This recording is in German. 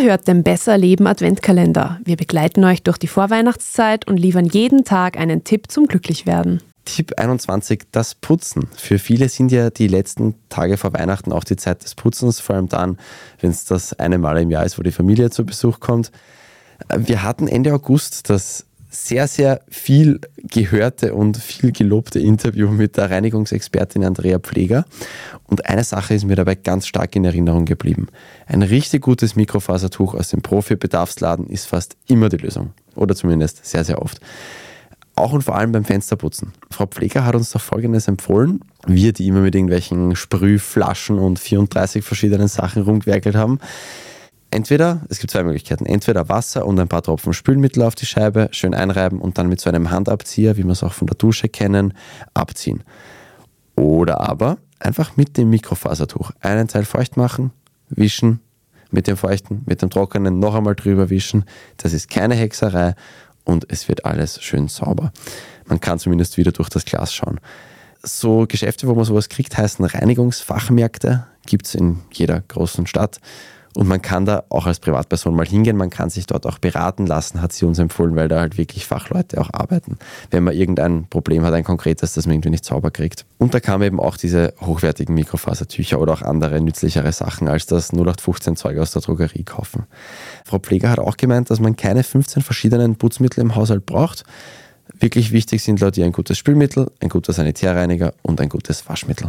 Ihr hört den Besser Leben Adventkalender. Wir begleiten euch durch die Vorweihnachtszeit und liefern jeden Tag einen Tipp zum Glücklichwerden. Tipp 21, das Putzen. Für viele sind ja die letzten Tage vor Weihnachten auch die Zeit des Putzens, vor allem dann, wenn es das eine Mal im Jahr ist, wo die Familie zu Besuch kommt. Wir hatten Ende August das sehr, sehr viel gehörte und viel gelobte Interview mit der Reinigungsexpertin Andrea Pfleger. Und eine Sache ist mir dabei ganz stark in Erinnerung geblieben. Ein richtig gutes Mikrofasertuch aus dem Profi-Bedarfsladen ist fast immer die Lösung. Oder zumindest sehr, sehr oft. Auch und vor allem beim Fensterputzen. Frau Pfleger hat uns doch Folgendes empfohlen. Wir, die immer mit irgendwelchen Sprühflaschen und 34 verschiedenen Sachen rumgewerkelt haben, entweder, es gibt zwei Möglichkeiten, entweder Wasser und ein paar Tropfen Spülmittel auf die Scheibe, schön einreiben und dann mit so einem Handabzieher, wie wir es auch von der Dusche kennen, abziehen. Oder aber einfach mit dem Mikrofasertuch einen Teil feucht machen, wischen, mit dem feuchten, mit dem trockenen noch einmal drüber wischen. Das ist keine Hexerei und es wird alles schön sauber. Man kann zumindest wieder durch das Glas schauen. So Geschäfte, wo man sowas kriegt, heißen Reinigungsfachmärkte, gibt es in jeder großen Stadt. Und man kann da auch als Privatperson mal hingehen, man kann sich dort auch beraten lassen, hat sie uns empfohlen, weil da halt wirklich Fachleute auch arbeiten, wenn man irgendein Problem hat, ein konkretes, das man irgendwie nicht sauber kriegt. Und da kamen eben auch diese hochwertigen Mikrofasertücher oder auch andere nützlichere Sachen als das 0815 Zeug aus der Drogerie kaufen. Frau Pfleger hat auch gemeint, dass man keine 15 verschiedenen Putzmittel im Haushalt braucht. Wirklich wichtig sind laut ihr ein gutes Spülmittel, ein guter Sanitärreiniger und ein gutes Waschmittel.